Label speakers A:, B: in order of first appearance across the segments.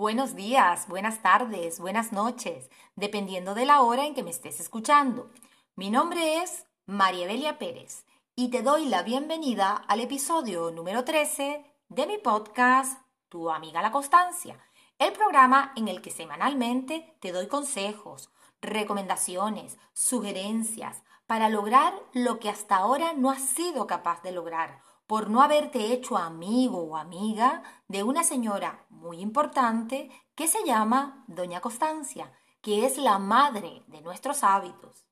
A: Buenos días, buenas tardes, buenas noches, dependiendo de la hora en que me estés escuchando. Mi nombre es María Belia Pérez y te doy la bienvenida al episodio número 13 de mi podcast Tu amiga la constancia, el programa en el que semanalmente te doy consejos, recomendaciones, sugerencias para lograr lo que hasta ahora no has sido capaz de lograr por no haberte hecho amigo o amiga de una señora muy importante que se llama Doña Constancia, que es la madre de nuestros hábitos.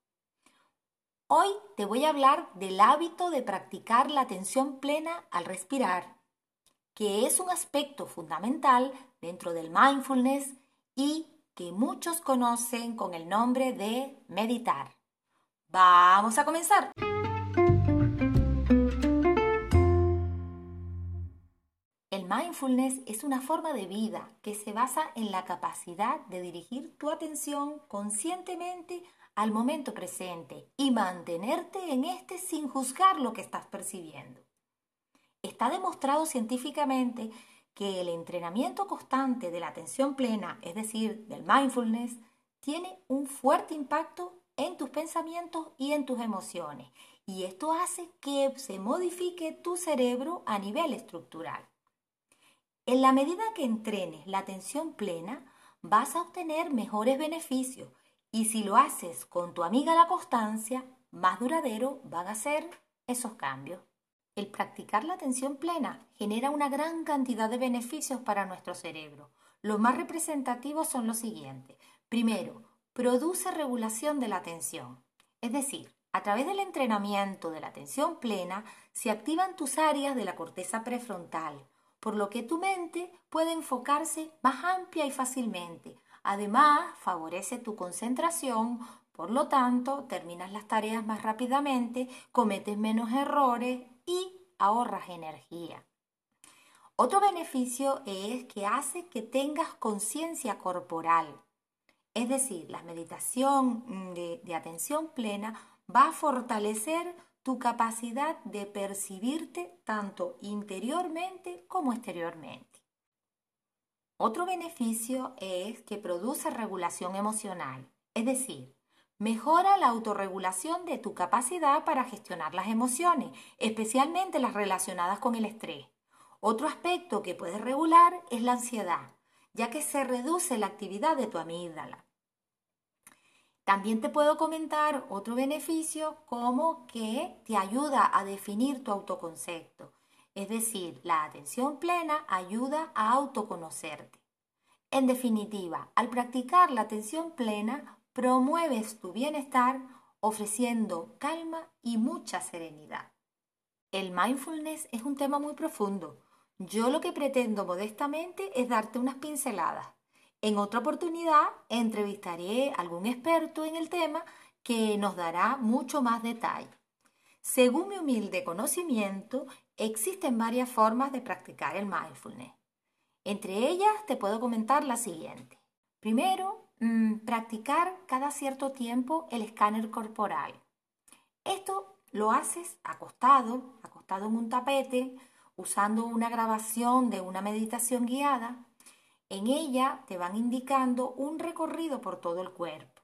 A: Hoy te voy a hablar del hábito de practicar la atención plena al respirar, que es un aspecto fundamental dentro del mindfulness y que muchos conocen con el nombre de meditar. Vamos a comenzar. Mindfulness es una forma de vida que se basa en la capacidad de dirigir tu atención conscientemente al momento presente y mantenerte en este sin juzgar lo que estás percibiendo. Está demostrado científicamente que el entrenamiento constante de la atención plena, es decir, del mindfulness, tiene un fuerte impacto en tus pensamientos y en tus emociones. Y esto hace que se modifique tu cerebro a nivel estructural. En la medida que entrenes la atención plena, vas a obtener mejores beneficios y si lo haces con tu amiga la constancia, más duradero van a ser esos cambios. El practicar la atención plena genera una gran cantidad de beneficios para nuestro cerebro. Los más representativos son los siguientes. Primero, produce regulación de la atención. Es decir, a través del entrenamiento de la atención plena se activan tus áreas de la corteza prefrontal, por lo que tu mente puede enfocarse más amplia y fácilmente. Además, favorece tu concentración, por lo tanto, terminas las tareas más rápidamente, cometes menos errores y ahorras energía. Otro beneficio es que hace que tengas conciencia corporal. Es decir, la meditación de, de, atención plena va a fortalecer tu capacidad de percibirte tanto interiormente como exteriormente. Otro beneficio es que produce regulación emocional, es decir, mejora la autorregulación de tu capacidad para gestionar las emociones, especialmente las relacionadas con el estrés. Otro aspecto que puede regular es la ansiedad, ya que se reduce la actividad de tu amígdala. También te puedo comentar otro beneficio como que te ayuda a definir tu autoconcepto. Es decir, la atención plena ayuda a autoconocerte. En definitiva, al practicar la atención plena, promueves tu bienestar ofreciendo calma y mucha serenidad. El mindfulness es un tema muy profundo. Yo lo que pretendo modestamente es darte unas pinceladas en otra oportunidad entrevistaré a algún experto en el tema que nos dará mucho más detalle. Según mi humilde conocimiento, existen varias formas de practicar el mindfulness. Entre ellas te puedo comentar la siguiente. Primero, mm, practicar cada cierto tiempo el escáner corporal. Esto lo haces acostado, acostado en un tapete, usando una grabación de una meditación guiada en ella te van indicando un recorrido por todo el cuerpo.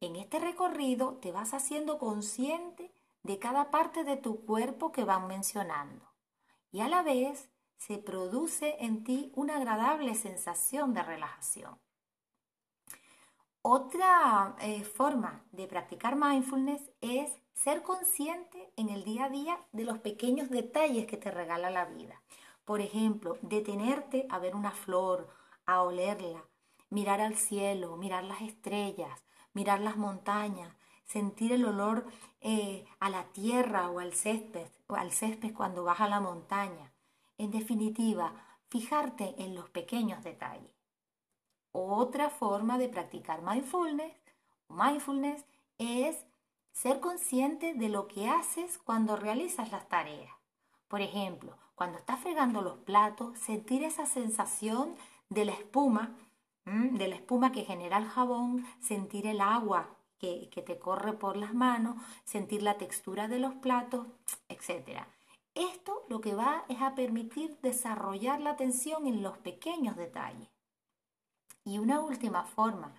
A: En este recorrido te vas haciendo consciente de cada parte de tu cuerpo que van mencionando. Y a la vez se produce en ti una agradable sensación de relajación. Otra eh, forma de practicar mindfulness es ser consciente en el día a día de los pequeños detalles que te regala la vida. Por ejemplo, detenerte a ver una flor, a olerla, mirar al cielo, mirar las estrellas, mirar las montañas, sentir el olor eh, a la tierra o al césped, o al césped cuando vas a la montaña. En definitiva, fijarte en los pequeños detalles. Otra forma de practicar mindfulness, mindfulness es ser consciente de lo que haces cuando realizas las tareas. Por ejemplo, cuando estás fregando los platos, sentir esa sensación de la espuma, de la espuma que genera el jabón, sentir el agua que, que, te corre por las manos, sentir la textura de los platos, etc. Esto lo que va es a permitir desarrollar la atención en los pequeños detalles. Y una última forma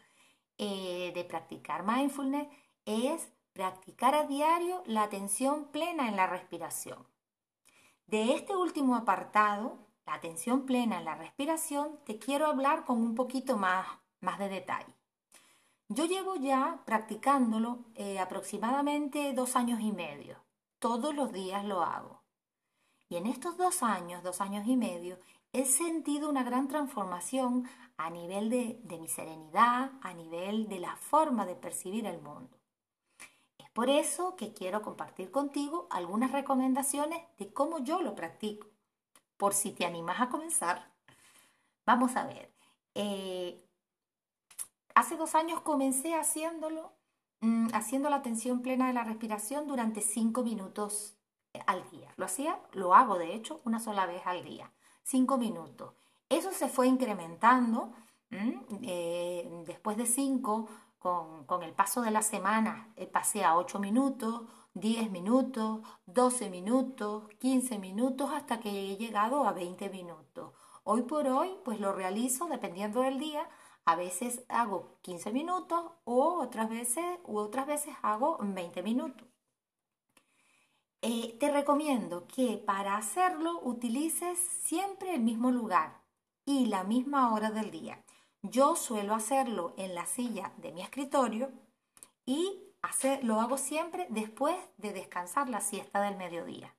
A: eh, de practicar mindfulness es practicar a diario la atención plena en la respiración. De este último apartado, la atención plena en la respiración, te quiero hablar con un poquito más, más de detalle. Yo llevo ya practicándolo eh, aproximadamente dos años y medio. Todos los días lo hago. Y en estos dos años, dos años y medio, he sentido una gran transformación a nivel de, de mi serenidad, a nivel de la forma de percibir el mundo. Por eso que quiero compartir contigo algunas recomendaciones de cómo yo lo practico, por si te animas a comenzar. Vamos a ver. Eh, hace dos años comencé haciéndolo, mm, haciendo la atención plena de la respiración durante cinco minutos al día. Lo hacía, lo hago de hecho una sola vez al día cinco minutos. Eso se fue incrementando eh, después de cinco, con, el paso de la semana, eh, pasé a ocho minutos, 10 minutos, 12 minutos, 15 minutos, hasta que he llegado a 20 minutos. Hoy por hoy, pues lo realizo dependiendo del día. A veces hago 15 minutos o otras veces, u otras veces hago 20 minutos. Eh, te recomiendo que para hacerlo utilices siempre el mismo lugar y la misma hora del día. Yo suelo hacerlo en la silla de mi escritorio y lo hago siempre después de descansar la siesta del mediodía.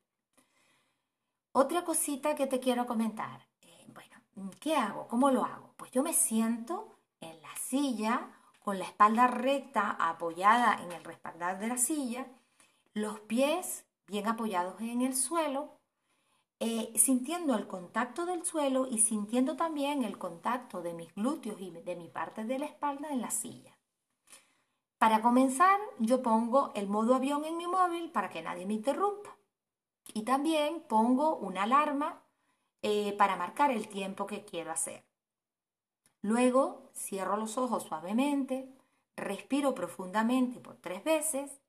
A: Otra cosita que te quiero comentar. Eh, bueno, ¿qué hago? ¿Cómo lo hago? Pues yo me siento en la silla con la espalda recta apoyada en el respaldar de la silla, los pies bien apoyados en el suelo, eh, sintiendo el contacto del suelo y sintiendo también el contacto de mis glúteos y de mi parte de la espalda en la silla. Para comenzar, yo pongo el modo avión en mi móvil para que nadie me interrumpa. Y también pongo una alarma eh, para marcar el tiempo que quiero hacer. Luego cierro los ojos suavemente, respiro profundamente por tres veces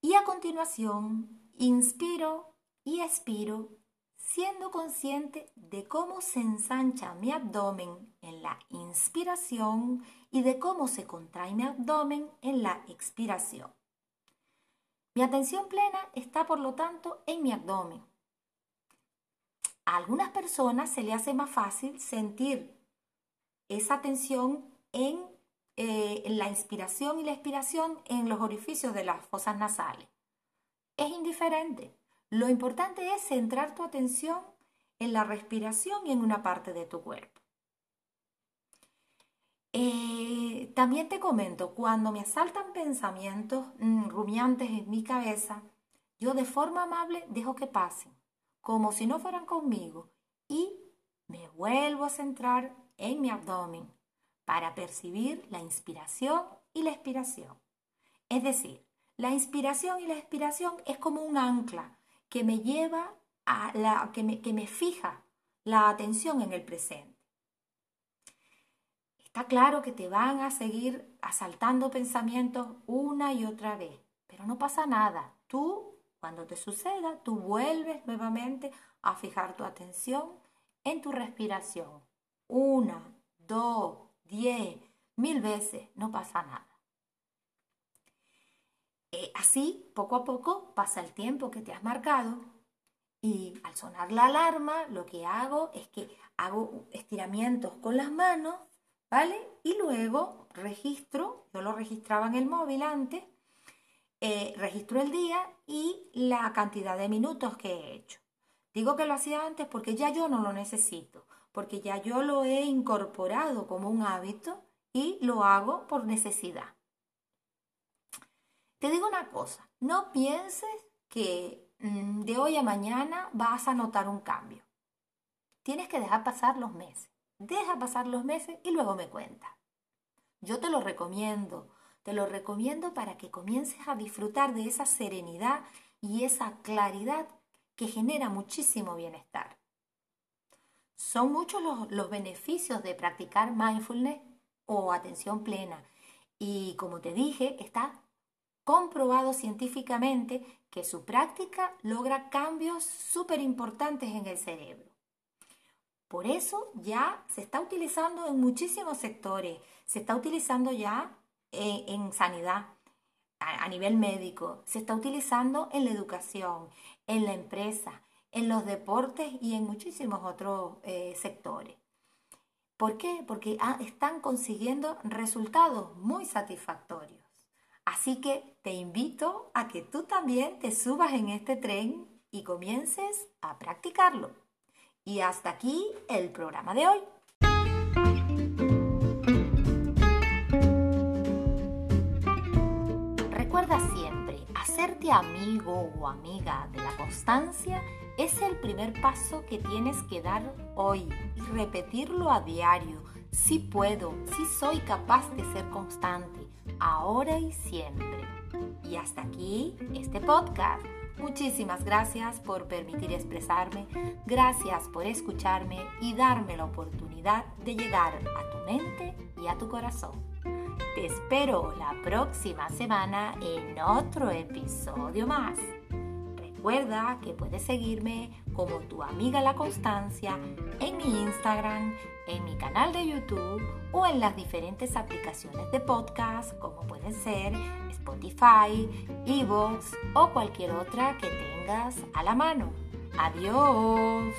A: y a continuación, inspiro y expiro, siendo consciente de cómo se ensancha mi abdomen en la inspiración y de cómo se contrae mi abdomen en la expiración. Mi atención plena está, por lo tanto, en mi abdomen. A algunas personas se le hace más fácil sentir esa tensión en eh, la inspiración y la expiración en los orificios de las fosas nasales. Es indiferente. Lo importante es centrar tu atención en la respiración y en una parte de tu cuerpo. Eh, también te comento, cuando me asaltan pensamientos mm, rumiantes en mi cabeza, yo de forma amable dejo que pasen, como si no fueran conmigo, y me vuelvo a centrar en mi abdomen, para percibir la inspiración y la expiración. Es decir, la inspiración y la expiración es como un ancla que me lleva a la que me, que me fija la atención en el presente. Está claro que te van a seguir asaltando pensamientos una y otra vez, pero no pasa nada. Tú, cuando te suceda, tú vuelves nuevamente a fijar tu atención en tu respiración. Una, dos, diez, mil veces, no pasa nada. Eh, así, poco a poco, pasa el tiempo que te has marcado y al sonar la alarma, lo que hago es que hago estiramientos con las manos, ¿vale? Y luego registro, yo lo registraba en el móvil antes, eh, registro el día y la cantidad de minutos que he hecho. Digo que lo hacía antes porque ya yo no lo necesito porque ya yo lo he incorporado como un hábito y lo hago por necesidad. Te digo una cosa, no pienses que mm, de hoy a mañana vas a notar un cambio. Tienes que dejar pasar los meses. Deja pasar los meses y luego me cuentas. Yo te lo recomiendo, te lo recomiendo para que comiences a disfrutar de esa serenidad y esa claridad que genera muchísimo bienestar. Son muchos los, beneficios de practicar mindfulness o atención plena. Y como te dije, está comprobado científicamente que su práctica logra cambios súper importantes en el cerebro. Por eso ya se está utilizando en muchísimos sectores, se está utilizando ya en, sanidad a, nivel médico, se está utilizando en la educación, en la empresa, en los deportes y en muchísimos otros eh, sectores. ¿Por qué? Porque ah, están consiguiendo resultados muy satisfactorios. Así que te invito a que tú también te subas en este tren y comiences a practicarlo. Y hasta aquí el programa de hoy. Recuerda siempre, hacerte amigo o amiga de la constancia es el primer paso que tienes que dar hoy y repetirlo a diario. Si puedo, si soy capaz de ser constante, ahora y siempre. Y hasta aquí este podcast. Muchísimas gracias por permitir expresarme, gracias por escucharme y darme la oportunidad de llegar a tu mente y a tu corazón. Te espero la próxima semana en otro episodio más. Recuerda que puedes seguirme como tu amiga La Constancia en mi Instagram, en mi canal de YouTube o en las diferentes aplicaciones de podcast como pueden ser Spotify, Evox o cualquier otra que tengas a la mano. Adiós.